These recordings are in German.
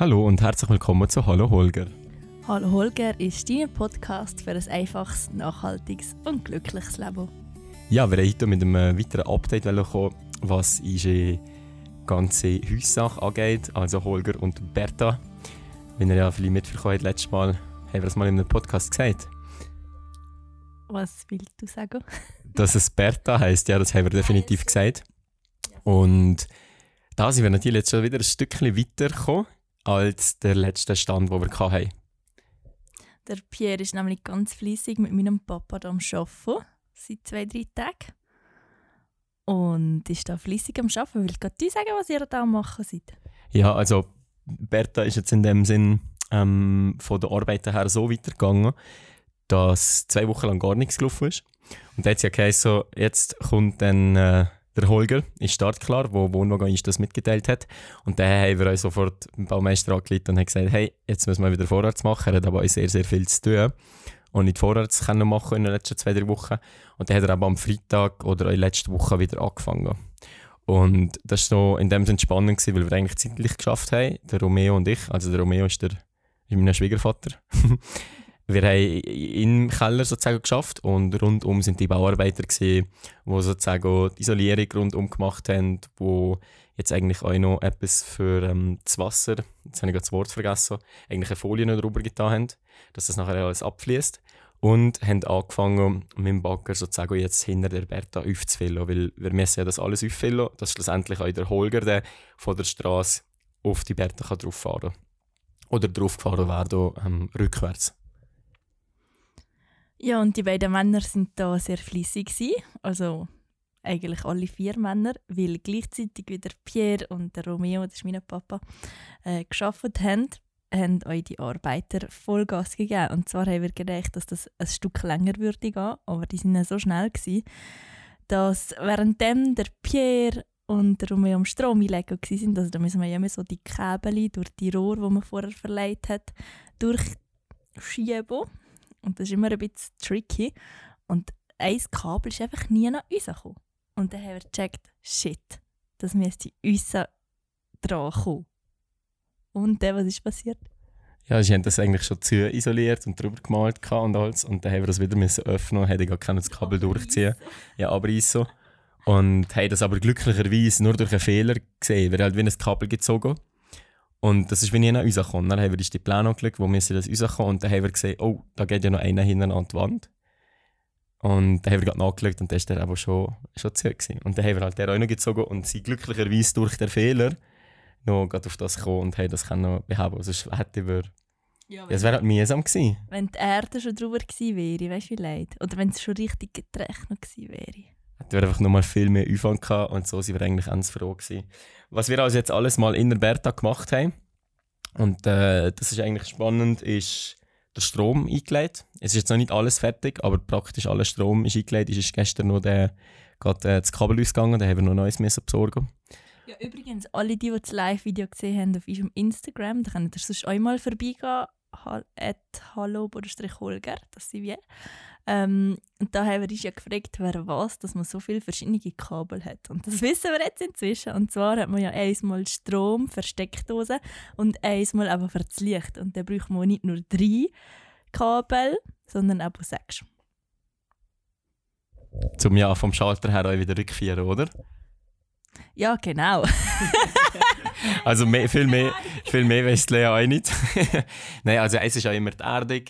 Hallo und herzlich willkommen zu Hallo Holger. Hallo Holger ist dein Podcast für ein einfaches, nachhaltiges und glückliches Leben. Ja, wir haben heute mit einem weiteren Update kommen, was unsere ganze Haussache angeht. Also Holger und Bertha. Wenn ihr ja vielleicht mitbekommen habt, letztes Mal haben wir das mal in einem Podcast gesagt. Was willst du sagen? Dass es Bertha heisst, ja, das haben wir definitiv gesagt. Und da sind wir natürlich jetzt schon wieder ein Stückchen weitergekommen als der letzte Stand, den wir hatten. Der Pierre ist nämlich ganz fließig mit meinem Papa am Arbeiten, seit zwei, drei Tagen. Und ist da fließig am Arbeiten. Willst du sagen, was ihr da machen seid? Ja, also Bertha ist jetzt in dem Sinn ähm, von der Arbeit her so weitergegangen, dass zwei Wochen lang gar nichts gelaufen ist. Und dann hat sie ja geheißen, jetzt kommt dann äh, der Holger ist startklar, wo Wohnwagen uns das mitgeteilt hat. Und dann haben wir uns sofort beim Baumeister angeleitet und haben gesagt, hey, jetzt müssen wir wieder vorwärts machen. Er hat aber sehr, sehr viel zu tun und nicht vorwärts können machen in den letzten zwei, drei Wochen. Und dann hat er aber am Freitag oder in der letzten Woche wieder angefangen. Und das war noch in dem Sinne spannend, weil wir eigentlich zeitlich geschafft haben, der Romeo und ich. Also der Romeo ist, der, ist mein Schwiegervater. wir haben im Keller sozusagen geschafft und rundum sind die Bauarbeiter die sozusagen die Isolierung rundum gemacht haben, wo jetzt eigentlich auch noch etwas für ähm, das Wasser, jetzt habe ich das Wort vergessen, eigentlich eine Folie noch drüber getan haben, dass das nachher alles abfließt und haben angefangen mit dem Bagger sozusagen jetzt hinter der Berta aufzufüllen, weil wir müssen ja das alles auffüllen, dass schlussendlich auch der Holger der von der Straße auf die Berta kann. Oder drauf gefahren werden, ähm, rückwärts. Ja, und die beiden Männer sind da sehr fließig Also eigentlich alle vier Männer, weil gleichzeitig wieder Pierre und der Romeo, das ist mein Papa, äh, geschafft haben, haben euch die Arbeiter Vollgas gegeben. Und zwar haben wir gedacht, dass das ein Stück länger würde gehen, aber die sind so schnell gewesen, dass währenddem der Pierre und der Romeo am Strom einlegen waren, also da müssen wir ja immer so die Käbel durch die Rohre, die man vorher verleiht hat, durchschieben und das ist immer ein bisschen tricky. Und ein Kabel ist einfach nie nach uns gekommen. Und dann haben wir gecheckt, shit, das müsste uns dran kommen. Und dann, was ist passiert? Ja, sie haben das eigentlich schon zu isoliert und drüber gemalt und alles. Und dann haben wir das wieder müssen öffnen und hätten gar das Kabel durchziehen. Ja, aber ist so. Und haben das aber glücklicherweise nur durch einen Fehler gesehen. Wir halt wie ein Kabel gezogen und das ist, wenn ich nach uns rausgekommen Dann haben wir die Pläne angeschaut, wo wir das rauskommen. Und dann haben wir gesehen, oh, da geht ja noch einer hinten an die Wand. Und dann haben wir gerade nachgeschaut und dann war der aber schon, schon zu gewesen. Und dann haben wir halt den auch noch gezogen und sind glücklicherweise durch den Fehler noch gerade auf das gekommen und haben das können behaupten. Sonst hätte wir... Ja, es wäre halt mühsam gewesen. Wenn die Erde schon drüber gewesen wäre, weißt du wie leid? Oder wenn es schon richtig getrechnet gewesen wäre. Hätten wir einfach nochmal viel mehr Aufwand gehabt und so sind wir eigentlich ganz froh gewesen. Was wir also jetzt alles mal in der Berta gemacht haben, und äh, das ist eigentlich spannend, ist der Strom eingelegt. Es ist jetzt noch nicht alles fertig, aber praktisch alles Strom ist eingelegt. Es ist gestern noch der, gerade, äh, das Kabel ausgegangen, da haben wir noch Neues müssen besorgen. Ja, übrigens, alle, die, die das Live-Video gesehen haben auf unserem Instagram, da könnt ihr sonst einmal vorbeigehen, at hallo-holger, das sind wir. Ähm, und da haben wir uns ja gefragt, wer was, dass man so viele verschiedene Kabel hat. Und das wissen wir jetzt inzwischen. Und zwar hat man ja einmal Strom für Steckdosen und einmal aber für das Licht. Und da braucht man nicht nur drei Kabel, sondern auch sechs. Zum ja vom Schalter her auch wieder rückführen, oder? Ja, genau. also mehr, viel mehr, viel mehr weiss Lea auch nicht. Nein, also es ist ja immer die Erdung,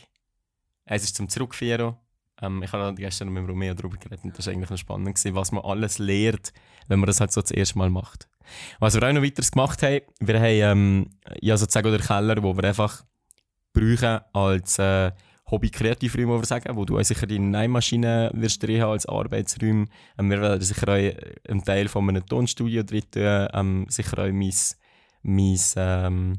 es ist zum Zurückführen ähm, ich habe gestern mit Romeo darüber geredet und das war eigentlich noch spannend, was man alles lernt, wenn man das halt so das erste Mal macht. Was wir auch noch weiteres gemacht haben, wir haben ähm, ja sozusagen den Keller, wo wir einfach brauchen als äh, Hobby-Kreativräume, wo wir sagen, wo du sicher deine Nähmaschine wirst drin als Arbeitsraum. Ähm, wir werden sicher auch einen Teil von einem Tonstudio tun, ähm, sicher auch mein, mein ähm,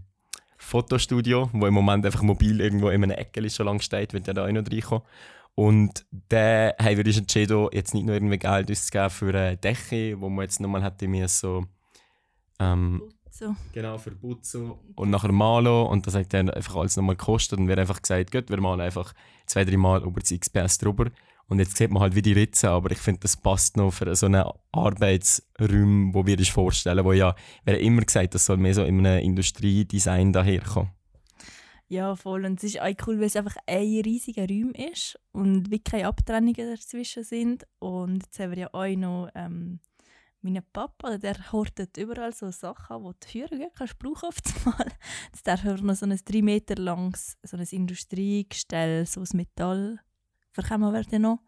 Fotostudio, wo im Moment einfach mobil irgendwo in einer Ecke schon lange steht, wird ja da auch noch reinkommen. Und dann haben wir uns entschieden, jetzt nicht nur irgendwie Geld auszugeben für eine Decke, wo man jetzt nochmal hätte mir so ähm, Butzo. Genau, für Butzo und nachher Malo und das hat dann einfach alles nochmal gekostet und wir haben einfach gesagt, gut, wir malen einfach zwei, drei Mal über das XPS drüber Und jetzt sieht man halt wie die Ritze, aber ich finde, das passt noch für so einen Arbeitsraum, wo wir uns vorstellen, wo ja, wir haben immer gesagt, das soll mehr so in einem Industriedesign daherkommen. Ja, voll. Und es ist auch cool, weil es einfach ein riesiger Raum ist und wie keine Abtrennungen dazwischen sind. Und jetzt haben wir ja auch noch ähm, meinen Papa, der hortet überall so Sachen, die du führen kannst, brauchen auf einmal. Jetzt darf er noch so ein 3 Meter langes so ein Industriegestell, so aus Metall verkommen werden noch.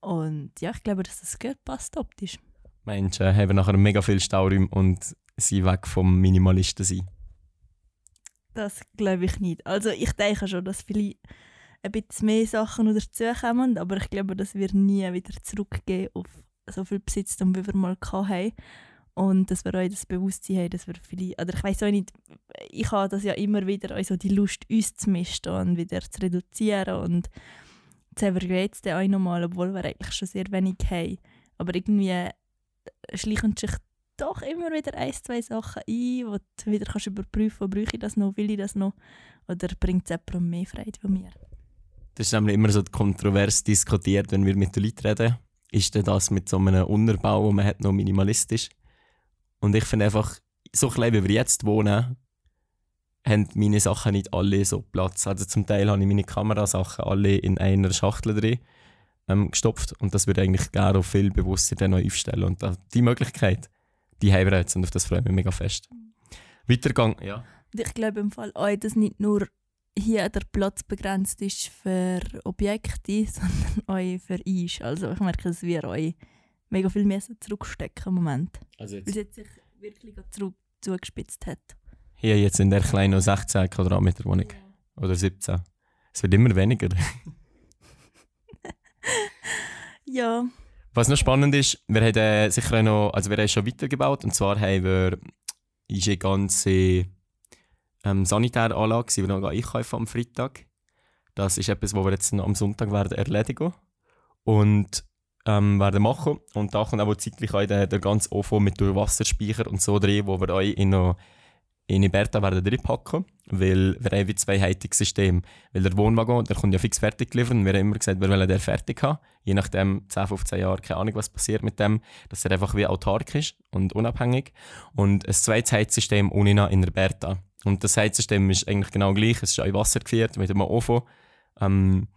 Und ja, ich glaube, dass das gut passt optisch. Menschen haben nachher mega viel Stauräume und sind weg vom Minimalisten sein. Das glaube ich nicht. Also ich denke schon, dass vielleicht ein bisschen mehr Sachen dazukommen, aber ich glaube, dass wir nie wieder zurückgehen auf so viel Besitztum, wie wir mal hatten. Und dass wir auch das Bewusstsein haben, dass wir vielleicht, oder ich weiß auch nicht, ich habe das ja immer wieder, also die Lust, uns zu mischen und wieder zu reduzieren und jetzt haben wir jetzt auch nochmal, obwohl wir eigentlich schon sehr wenig haben. Aber irgendwie schleichen sich doch immer wieder ein, zwei Sachen ein, wo du wieder kannst überprüfen kannst, brauche ich das noch, will ich das noch oder bringt es jemandem mehr Freude von mir. Das ist immer so kontrovers diskutiert, wenn wir mit den Leuten reden. Ist denn das mit so einem Unterbau, den man hat, noch minimalistisch? Und ich finde einfach, so klein wie wir jetzt wohnen, haben meine Sachen nicht alle so Platz. Also zum Teil habe ich meine Kamerasachen alle in einer Schachtel drin ähm, gestopft und das würde eigentlich gerne auch viel bewusster dann noch aufstellen. Und die Möglichkeit die haben wir jetzt und auf das freue ich mich mega fest. Weitergang, ja. Ich glaube im Fall auch, dass nicht nur hier der Platz begrenzt ist für Objekte, sondern auch für uns. Also ich merke, dass wir euch mega viel mehr zurückstecken im Moment. Also jetzt. Weil es jetzt sich wirklich zurück zugespitzt hat. Hier jetzt in der kleinen 16 Quadratmeter Wohnung. Ja. Oder 17. Es wird immer weniger. ja. Was noch spannend ist, wir haben äh, sicher noch, also wir haben schon weitergebaut und zwar haben wir ist eine ganze ähm, Sanitäranlage, die wir noch einkaufen am Freitag. Das ist etwas, was wir jetzt am Sonntag werden erledigen und ähm, werden machen. Und da kommt auch zeitlich auch der, der ganze Ofen mit Wasserspeicher und so drin, wo wir euch in noch in Iberta werden drin packen, weil wir haben wie zwei Heizungssysteme. Weil der Wohnwagen, der kommt ja fix fertig geliefert und wir haben immer gesagt, wir wollen den fertig haben. Je nachdem, 10, 15 Jahre, keine Ahnung, was passiert mit dem, dass er einfach wie autark ist und unabhängig. Und ein zweites Heizsystem ohne in Iberta. Und das Heizsystem ist eigentlich genau gleich. Es ist auch in Wasser geführt mit einem Ofen. Ähm,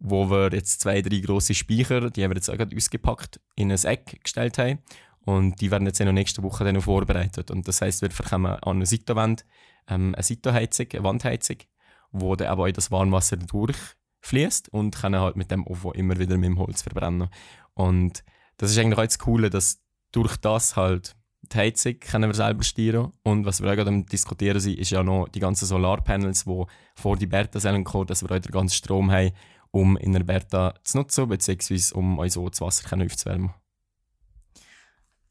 wo wir jetzt zwei, drei grosse Speicher, die haben wir jetzt auch gerade ausgepackt, in ein Eck gestellt haben. Und die werden jetzt in der nächsten Woche dann noch vorbereitet. Und das heisst, wir bekommen an einer Seitenwand ähm, eine Seitenheizung, eine Wandheizung, wo dann aber auch das Warmwasser durchfließt und können halt mit dem Ofen immer wieder mit dem Holz verbrennen. Und das ist eigentlich auch das Coole, dass durch das halt die Heizung können wir selber steuern und was wir auch gerade diskutieren sind, ist ja noch die ganzen Solarpanels, die vor die Berta kommen, dass wir auch den ganzen Strom haben, um in der Berta zu nutzen, beziehungsweise um uns so das Wasser aufzuwärmen.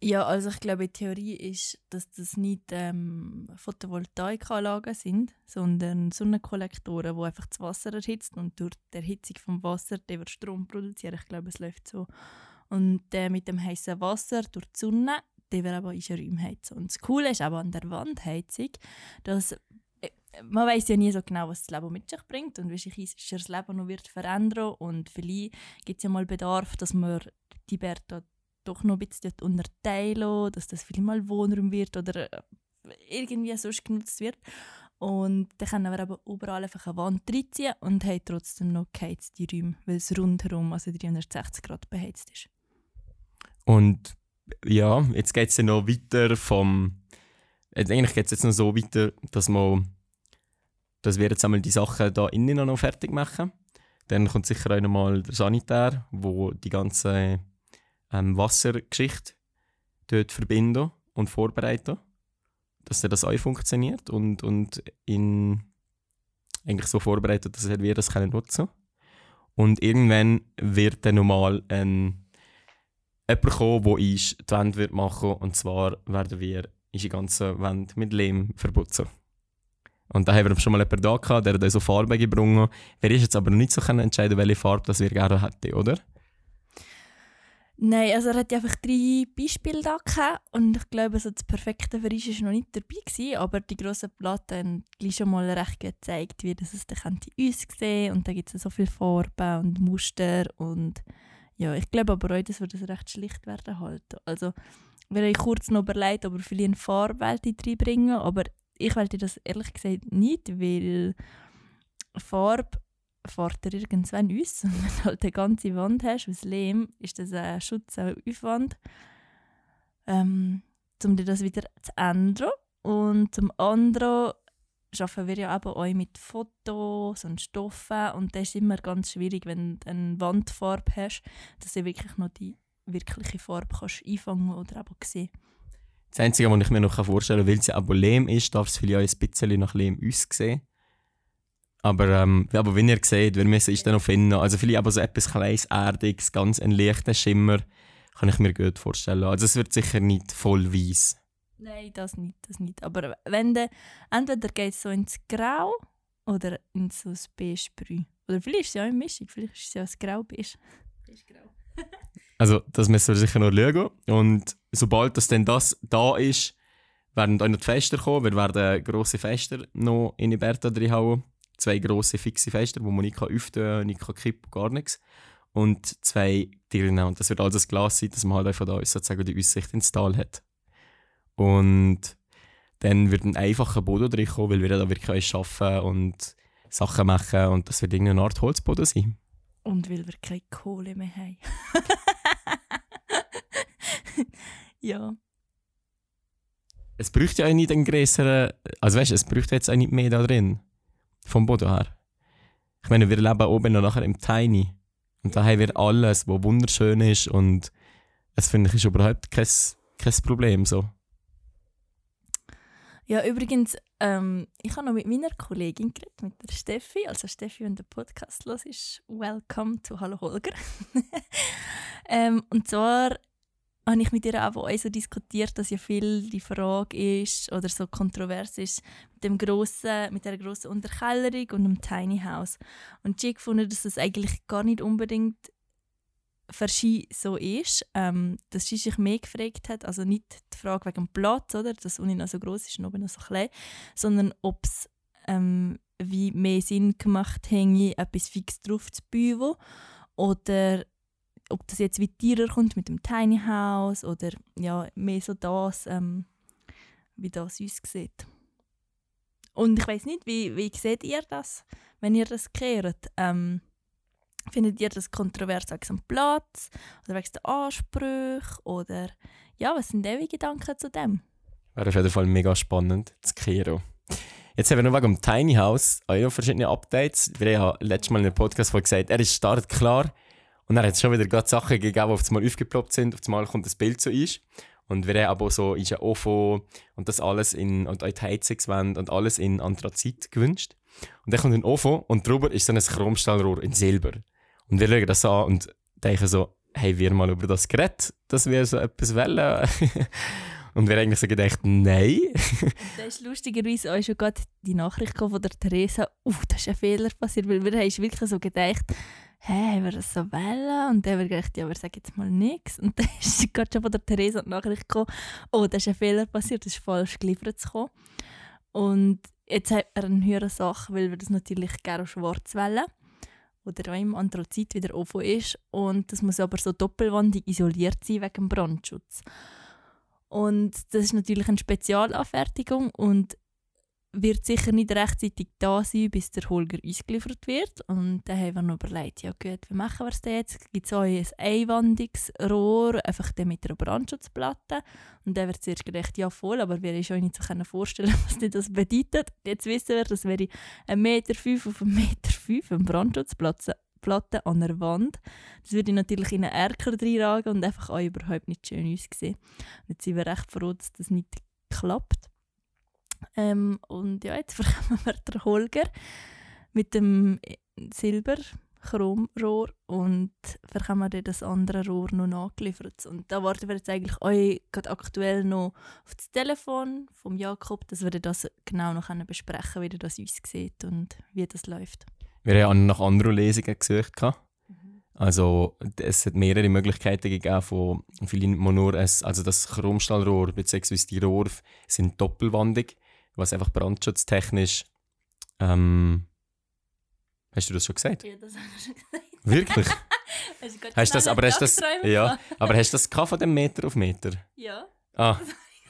Ja, also ich glaube, die Theorie ist, dass das nicht ähm, Photovoltaikanlagen sind, sondern Sonnenkollektoren, die einfach das Wasser erhitzen und durch die Erhitzung vom Wasser der wird Strom produzieren. Ich glaube, es läuft so. Und äh, mit dem heißen Wasser durch die Sonne, der wird aber unsere Räume heizen. Und das Coole ist aber an der Wandheizung, dass äh, man weiß ja nie so genau, was das Leben mit sich bringt und wie sich das Leben noch wird verändern und vielleicht gibt es ja mal Bedarf, dass man die Berta doch noch ein bisschen unterteilen, dass das vielleicht mal Wohnraum wird oder äh, irgendwie sonst genutzt wird. Und dann können wir aber überall einfach eine Wand reinziehen und haben trotzdem noch geheizte Räume, weil es rundherum, also 360 Grad beheizt ist. Und ja, jetzt geht es ja noch weiter vom... Eigentlich geht es jetzt noch so weiter, dass, man, dass wir jetzt einmal die Sachen da innen noch fertig machen. Dann kommt sicher auch noch mal der Sanitär, wo die ganze ähm, Wassergeschichte dort verbinden und vorbereiten, dass das auch funktioniert und, und in eigentlich so vorbereitet, dass wir das können nutzen Und irgendwann wird dann nochmal ein jemand kommen, der uns die Wand wird machen und zwar werden wir unsere ganze Wand mit Lehm verputzen. Und da haben wir schon mal jemanden da gehabt, der hat uns so Farbe gebrungen. Wir ist jetzt aber nicht so entscheiden, welche Farbe das wir gerne hätten, oder? Nein, also er hat einfach drei Beispiele da gehabt und ich glaube, so das perfekte für uns war noch nicht dabei gewesen, aber die grossen Platten haben gleich schon mal recht gut gezeigt, wie das es dann könnte aussehen und da gibt es so viele Farben und Muster und ja, ich glaube aber auch, dass wir das recht schlicht werden halten. Also, wir haben kurz noch überlegt, ob wir vielleicht eine Farbwelt reinbringen, aber ich wollte das ehrlich gesagt nicht, weil Farbe fährt er irgendwann aus. Und wenn du halt eine ganze Wand hast aus Lehm, ist das ein Schutzaufwand, ähm, um dir das wieder zu ändern. Und zum anderen arbeiten wir ja eben auch mit Fotos und Stoffen und das ist immer ganz schwierig, wenn du eine Wandfarbe hast, dass du wirklich noch die wirkliche Farbe kannst einfangen oder eben sehen Das Einzige, was ich mir noch vorstellen kann, weil sie aber Lehm ist, darf es vielleicht auch ein bisschen nach Lehm aussehen. Aber, ähm, aber wenn ihr seht, wir müssen es dann noch finden. Also vielleicht aber so etwas kleines, erdiges, ganz ein leichter Schimmer, kann ich mir gut vorstellen. Also es wird sicher nicht voll weiß. Nein, das nicht, das nicht. Aber wenn du, entweder geht es so ins Grau oder in so ein Beige-Brü. Oder vielleicht ist es ja eine Mischung, vielleicht ist es ja ein Grau-Beige. Beige-Grau. also das müssen wir sicher noch schauen. Und sobald das dann das da ist, werden auch noch die Fester kommen. Wir werden grosse Fester noch in Iberta reinhauen zwei grosse fixe Fester, wo man nicht öffnen kann, nicht kippen gar nichts. Und zwei Dirnen. Und das wird alles Glas sein, dass man halt einfach da sozusagen die Aussicht ins Tal hat. Und dann wird ein einfacher Boden drin kommen, weil wir da wirklich arbeiten und Sachen machen und das wird irgendeine Art Holzboden sein. Und weil wir keine Kohle mehr haben. ja. Es bräuchte ja auch nicht einen größeren, also weißt du, es bräuchte jetzt auch nicht mehr da drin vom Boden her. Ich meine, wir leben oben und nachher im Tiny. Und da haben wir alles, was wunderschön ist und das finde ich ist überhaupt kein, kein Problem so. Ja, übrigens, ähm, ich habe noch mit meiner Kollegin geredet, mit der Steffi. Also Steffi, wenn der Podcast los ist, welcome to Hallo Holger. ähm, und zwar habe ich mit ihr auch so diskutiert, dass ja viel die Frage ist oder so kontrovers ist mit dem grossen, mit der großen Unterkellerung und dem Tiny House. Und sie gefunden, dass das eigentlich gar nicht unbedingt für so ist, ähm, dass sie sich mehr gefragt hat, also nicht die Frage wegen dem Platz, oder, dass Uni noch so groß ist und oben noch so klein, sondern ob es ähm, wie mehr Sinn gemacht hätte, etwas fix drauf zu bauen oder ob das jetzt wie teurer kommt mit dem Tiny House oder ja, mehr so das, ähm, wie das uns sieht. Und ich weiß nicht, wie, wie seht ihr das, wenn ihr das kehrt? Ähm, findet ihr das kontrovers wegen dem Platz oder wegen der Ansprüche oder ja, was sind eure Gedanken zu dem? Wäre auf jeden Fall mega spannend, zu kehren. Jetzt haben wir noch wegen dem Tiny House auch noch verschiedene Updates. Wir haben letztes Mal in einem Podcast gesagt, er ist startklar. Und dann hat es schon wieder gerade Sachen gegeben, die auf einmal aufgeploppt sind. Auf einmal kommt das Bild zu uns. Und wir haben aber so ist ein OFO und das alles in, und auch die Heizungswände und alles in Anthrazit gewünscht. Und dann kommt ein OFO und drüber ist dann ein Chromstahlrohr in Silber. Und wir schauen das an und denken so, hey, wir mal über das geredet, dass wir so etwas wollen. und wir eigentlich so gedacht, nein. da ist lustigerweise auch schon gerade die Nachricht von der Theresa, uh, da ist ein Fehler passiert, weil wir haben wirklich so gedacht, hä, haben wir das so wollen? Und dann haben wir gedacht, ja, wir sagen jetzt mal nichts. Und dann ist gerade schon von der Theresa die Nachricht gekommen, oh, da ist ein Fehler passiert, das ist falsch geliefert gekommen. Und jetzt hat er eine höhere Sache, weil wir das natürlich gerne schwarz wollen. Oder auch im Anthrazit wieder offen ist. Und das muss aber so doppelwandig isoliert sein wegen dem Brandschutz. Und das ist natürlich eine Spezialanfertigung und wird sicher nicht rechtzeitig da sein, bis der Holger ausgeliefert wird. Und dann haben wir noch überlegt, ja gut, wie machen wir es jetzt? Gibt es auch ein einwandiges Rohr, einfach mit einer Brandschutzplatte? Und dann wird zuerst gedacht, ja voll, aber wir uns auch nicht so vorstellen, was das bedeutet. Jetzt wissen wir, das wäre 1,5 Meter fünf auf 1,5 Meter fünf, eine Brandschutzplatte Platte an der Wand. Das würde natürlich in einen Erker reinragen und einfach auch überhaupt nicht schön aussehen. Jetzt sind wir recht froh, dass das nicht klappt. Ähm, und ja, jetzt bekommen wir den Holger mit dem Silberchromrohr und bekommen wir das andere Rohr noch nachgeliefert. Und da warten wir jetzt eigentlich auch gerade aktuell noch auf das Telefon vom Jakob, dass wir das genau noch besprechen können, wie das aussieht und wie das läuft. Wir haben nach anderen Lesungen gesucht. Mhm. Also es hat mehrere Möglichkeiten gegeben, von vielen ein, also das Chromstahlrohr bzw. die Rohre sind doppelwandig, was einfach brandschutztechnisch ähm, Hast du das schon gesagt? Ja, das habe ich schon gesagt. Wirklich? Hast du Hast das, aber hast du das, ja, aber hast du das gehabt von dem Meter auf Meter? Ja. Ah,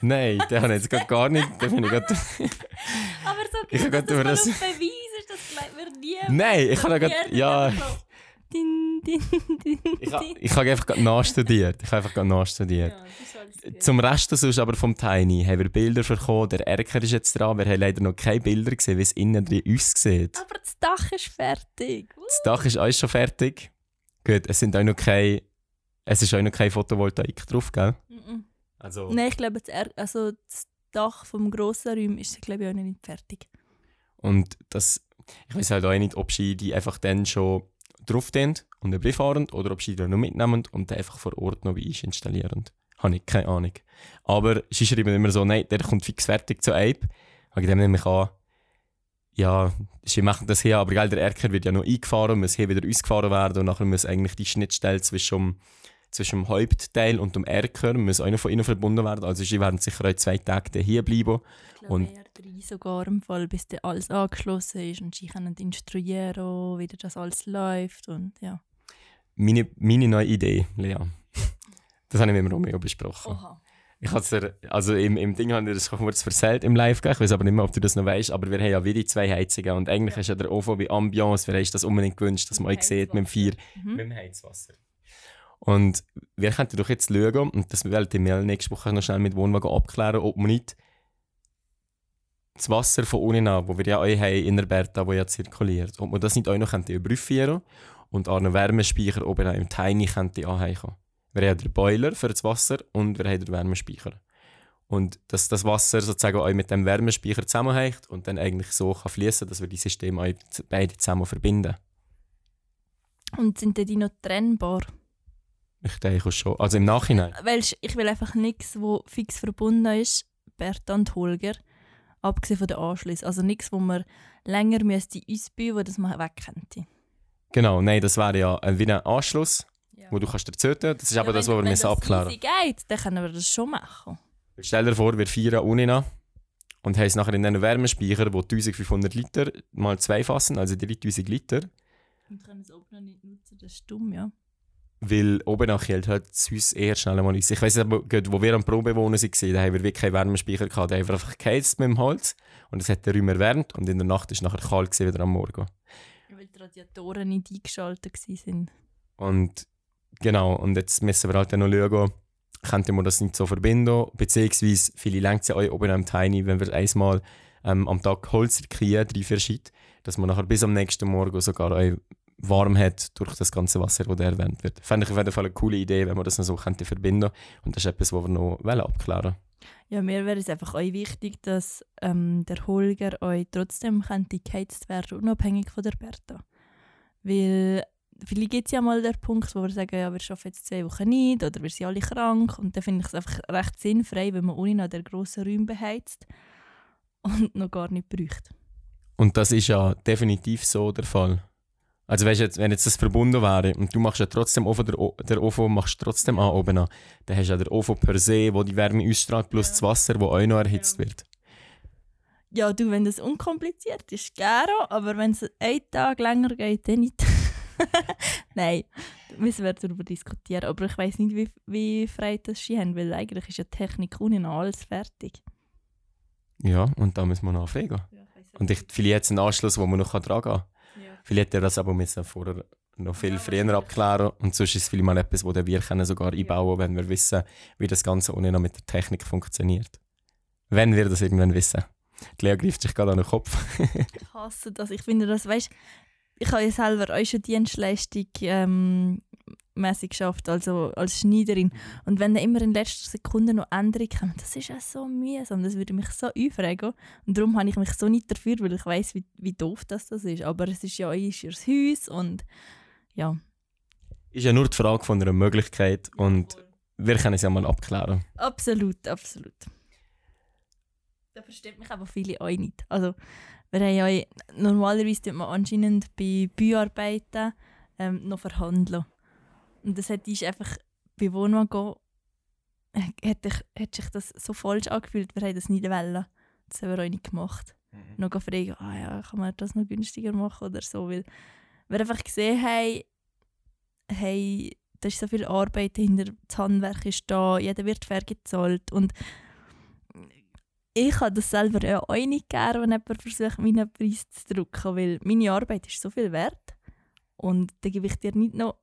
nein, den habe ich jetzt gerade gar nicht. Den bin ich gerade, Aber so Ich das das- auf Beweis ist, das mir nie. nein, ich habe gerade, ja, so Din, din, din, ich ich habe einfach gerade nachstudiert. Ich habe einfach gerade nachstudiert. Ja. Zum Rest sonst aber vom Tiny haben wir Bilder bekommen. Der Erker ist jetzt dran. Wir haben leider noch keine Bilder gesehen, wie es innen drin aussieht. Aber das Dach ist fertig. Uh. Das Dach ist alles schon fertig. Gut, es sind auch noch keine, es ist auch noch keine Photovoltaik drauf, gell? Also, Nein, ich glaube, das, also das Dach vom grossen Raum ist glaube ich auch noch nicht fertig. Und das, ich weiß halt auch nicht, ob sie die einfach dann schon drauf und Brief fahren oder ob sie die noch mitnehmen und dann einfach vor Ort noch wie installieren. Habe ich keine Ahnung. Aber sie schreiben immer so, nein, der kommt fix fertig zu Ape. Wegen dem nehme ich an, ja, sie machen das hier, aber gell, der Erker wird ja noch eingefahren, muss hier wieder ausgefahren werden und nachher muss eigentlich die Schnittstelle zwischen dem, zwischen dem Hauptteil und dem Erker muss auch noch von innen verbunden werden. Also sie werden sicher auch zwei Tage hier bleiben. Ich glaube, Und- eher drei sogar im Fall, bis dann alles angeschlossen ist und sie können instruieren, wie das alles läuft und ja. Meine, meine neue Idee, Lea. Das habe ich mit dem Romeo besprochen. Oha. Ich dir, also im, im Ding habe ich das kurz erzählt im Live, ich weiß aber nicht mehr, ob du das noch weißt, aber wir haben ja wieder zwei Heizungen und eigentlich Ja. ist ja der Ofen wie Ambiance, wir haben das unbedingt gewünscht, dass man euch sieht mit dem Vier, Mhm. mit dem Heizwasser. Und wir könnten doch jetzt schauen, und das werden wir nächste Woche noch schnell mit Wohnwagen abklären, ob man nicht das Wasser von unten an, wo wir ja euch haben in der Berta, wo ja zirkuliert, ob man das nicht auch noch überprüfen und an einen Wärmespeicher oben im Tiny könnte anhängen. Wir haben den Boiler für das Wasser und wir haben den Wärmespeicher. Und dass das Wasser sozusagen auch mit dem Wärmespeicher zusammenhängt und dann eigentlich so kann fließen, dass wir die Systeme beide zusammen verbinden. Und sind denn die noch trennbar? Ich denke schon. Also im Nachhinein. Weil ich- will einfach nichts, wo fix verbunden ist, Bertha und Holger, abgesehen von den Anschlüssen. Also nichts, wo man länger müsste ausbauen, wo das man weg könnte. Genau, nein, das wäre ja ein, wie ein Anschluss, wo du kannst erzählen. Das ist aber das, was wir müssen abklären Wenn das geht, dann können wir das schon machen. Stell dir vor, wir feiern Unina und haben es nachher in einem Wärmespeicher, wo 1500 Liter mal zwei fassen, also 3000 Liter. Wir können es oben noch nicht nutzen, das ist dumm, ja. Weil oben nach hält halt Haus eher schnell mal aus. Ich weiss aber, wo wir am Probewohnen waren, da haben wir wirklich keinen Wärmespeicher gehabt. Da haben wir einfach geheizt mit dem Holz und es hat den Raum erwärmt und in der Nacht ist es nachher kalt gewesen, wieder am Morgen. Weil die Radiatoren nicht eingeschaltet waren. Und genau, und jetzt müssen wir halt dann noch schauen, könnte man das nicht so verbinden, beziehungsweise viele lenkt ja euch oben am Tiny, wenn wir einmal ähm, am Tag Holz kriegen, drei verschieden, dass man nachher bis am nächsten Morgen sogar euch warm hat durch das ganze Wasser, das erwärmt wird. Fände ich auf jeden Fall eine coole Idee, wenn man das noch so könnte verbinden Und das ist etwas, was wir noch wollen abklären Ja, mir wäre es einfach euch wichtig, dass ähm, der Holger euch trotzdem könnte geheizt werden, unabhängig von der Bertha. Weil vielleicht gibt es ja mal den Punkt, wo wir sagen, ja, wir arbeiten jetzt zwei Wochen nicht oder wir sind alle krank. Und dann finde ich es einfach recht sinnfrei, wenn man ohne noch den grossen Raum beheizt und noch gar nicht bräuchte. Und das ist ja definitiv so der Fall. Also weißt, jetzt, wenn jetzt das verbunden wäre und du machst ja trotzdem Ofen, der, O- der Ofen machst du trotzdem an oben an, dann hast du ja den Ofen per se, wo die Wärme ausstrahlt, plus Ja. das Wasser, wo auch noch erhitzt Ja. wird. Ja, du, wenn das unkompliziert ist, gerne, aber wenn es einen Tag länger geht, dann nicht. Nein, müssen wir darüber diskutieren. Aber ich weiß nicht, wie, wie frei das sie haben, weil eigentlich ist ja die Technik noch alles fertig. Ja, und da müssen wir noch anfangen. Und ich, vielleicht jetzt einen Anschluss, wo man noch dran gehen kann. Vielleicht hätte er das aber müssen vorher noch viel früher abklären und sonst ist es vielleicht mal etwas, wo wir können sogar einbauen wenn wir wissen, wie das Ganze ohne noch mit der Technik funktioniert. Wenn wir das irgendwann wissen. Die Lea greift sich gerade an den Kopf. Ich hasse das. Ich finde das, weißt ich habe ja selber auch schon Dienstleistung ähm, mäßig geschafft, also als Schneiderin. Und wenn dann immer in letzter Sekunde noch Änderungen kommen, das ist ja so mühsam, das würde mich so aufregen. Und darum habe ich mich so nicht dafür, weil ich weiß, wie, wie doof das, das ist. Aber es ist ja euer Haus und ja. ist ja nur die Frage von einer Möglichkeit und wir können es ja mal abklären. Absolut, absolut. Da versteht mich aber viele auch nicht. Also, wir haben ja normalerweise tut man anscheinend bei Bauarbeiten ähm, noch verhandeln. Und das hat ist einfach bei Wohnwagen gehen, äh, hat, ich, sich das so falsch angefühlt, wir haben das nicht wollen. Das haben wir auch nicht gemacht. Mhm. Noch fragen, ah ja, kann man das noch günstiger machen oder so, weil wir einfach gesehen haben, hey, da ist so viel Arbeit hinter, das Handwerk ist da, jeder wird fair gezahlt und ich habe das selber ja auch nicht gerne, wenn jemand versucht, meinen Preis zu drücken, weil meine Arbeit ist so viel wert und dann gebe ich dir nicht noch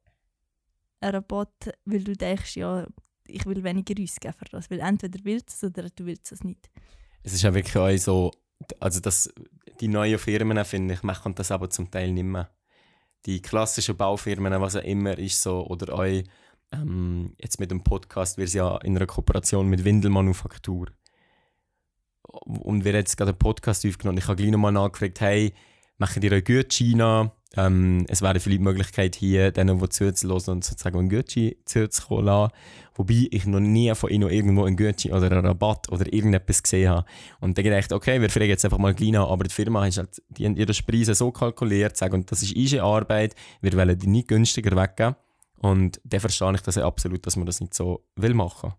einen Rabatt, weil du denkst, ja, ich will weniger ausgeben für das, weil entweder willst du es oder du willst es nicht. Es ist ja wirklich auch so, also das, die neuen Firmen, finde ich, machen das aber zum Teil nicht mehr. Die klassischen Baufirmen, was auch immer ist so, oder auch ähm, jetzt mit dem Podcast, wir sind ja in einer Kooperation mit Windelmanufaktur. Und wir haben jetzt gerade einen Podcast aufgenommen. Ich habe gleich nochmal nachgefragt, hey, machen die einen Gutschein ähm, Es wäre vielleicht die Möglichkeit hier, denen, die zuzuhören und sozusagen Gutschein zuzukommen lassen. Wobei ich noch nie von ihnen irgendwo einen Gutschein oder einen Rabatt oder irgendetwas gesehen habe. Und dann gedacht, okay, wir fragen jetzt einfach mal gleich nach, aber die Firma hat halt, die ihre Preise so kalkuliert, sagen, und das ist unsere Arbeit, wir wollen die nicht günstiger weggeben. Und dann verstehe ich das absolut, dass man das nicht so will machen.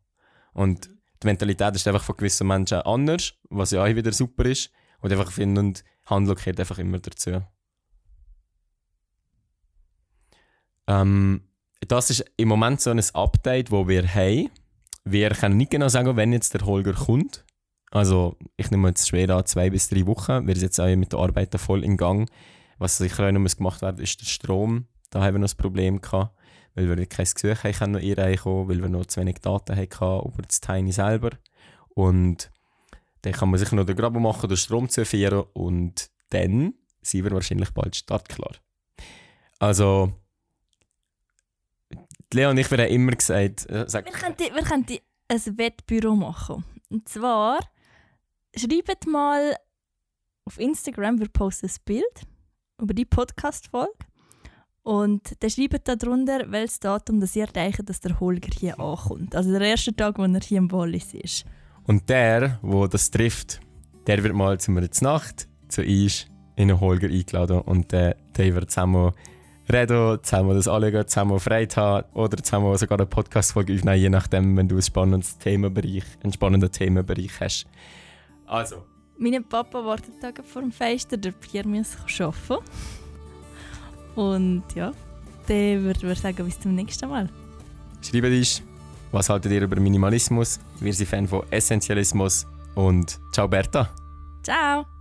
Und die Mentalität ist einfach von gewissen Menschen anders, was ja auch wieder super ist. Und einfach finden und Handel gehört einfach immer dazu. Ähm, das ist im Moment so ein Update, wo wir haben. Wir können nicht genau sagen, wenn jetzt der Holger kommt. Also ich nehme jetzt schwer an, zwei bis drei Wochen. Wir sind jetzt auch mit der Arbeit voll in Gang. Was sicher auch noch gemacht werden ist der Strom. Da haben wir noch ein Problem gehabt, weil wir kein Gesuch haben noch einreichen weil wir noch zu wenig Daten hatten über das Tiny selber. Und dann kann man sich noch den Graben machen, den Strom zu führen und dann sind wir wahrscheinlich bald startklar. Also Leo und ich haben immer gesagt, äh, sag, Wir könnten, wir könnten ein Wettbüro machen. Und zwar, schreibt mal auf Instagram, wir posten ein Bild über die Podcast-Folge. Und dann schreibt da drunter, welches Datum das ihr denkt, dass der Holger hier ankommt. Also der erste Tag, wo er hier im Wallis ist. Und der, wo das trifft, der wird mal zu zur Nacht zu uns in den Holger eingeladen und äh, dann wird zusammen reden, zusammen das anschauen, zusammen Freude haben oder zusammen sogar eine Podcast-Folge aufnehmen, je nachdem, wenn du einen spannenden Themenbereich, einen spannenden Themenbereich hast. Also. Mein Papa wartet Tage vor dem Fenster, der Pierre muss arbeiten. Und ja, dann würde ich sagen, bis zum nächsten Mal. Schreibt uns, was haltet ihr über Minimalismus? Wir sind Fan von Essentialismus und ciao Berta. Ciao!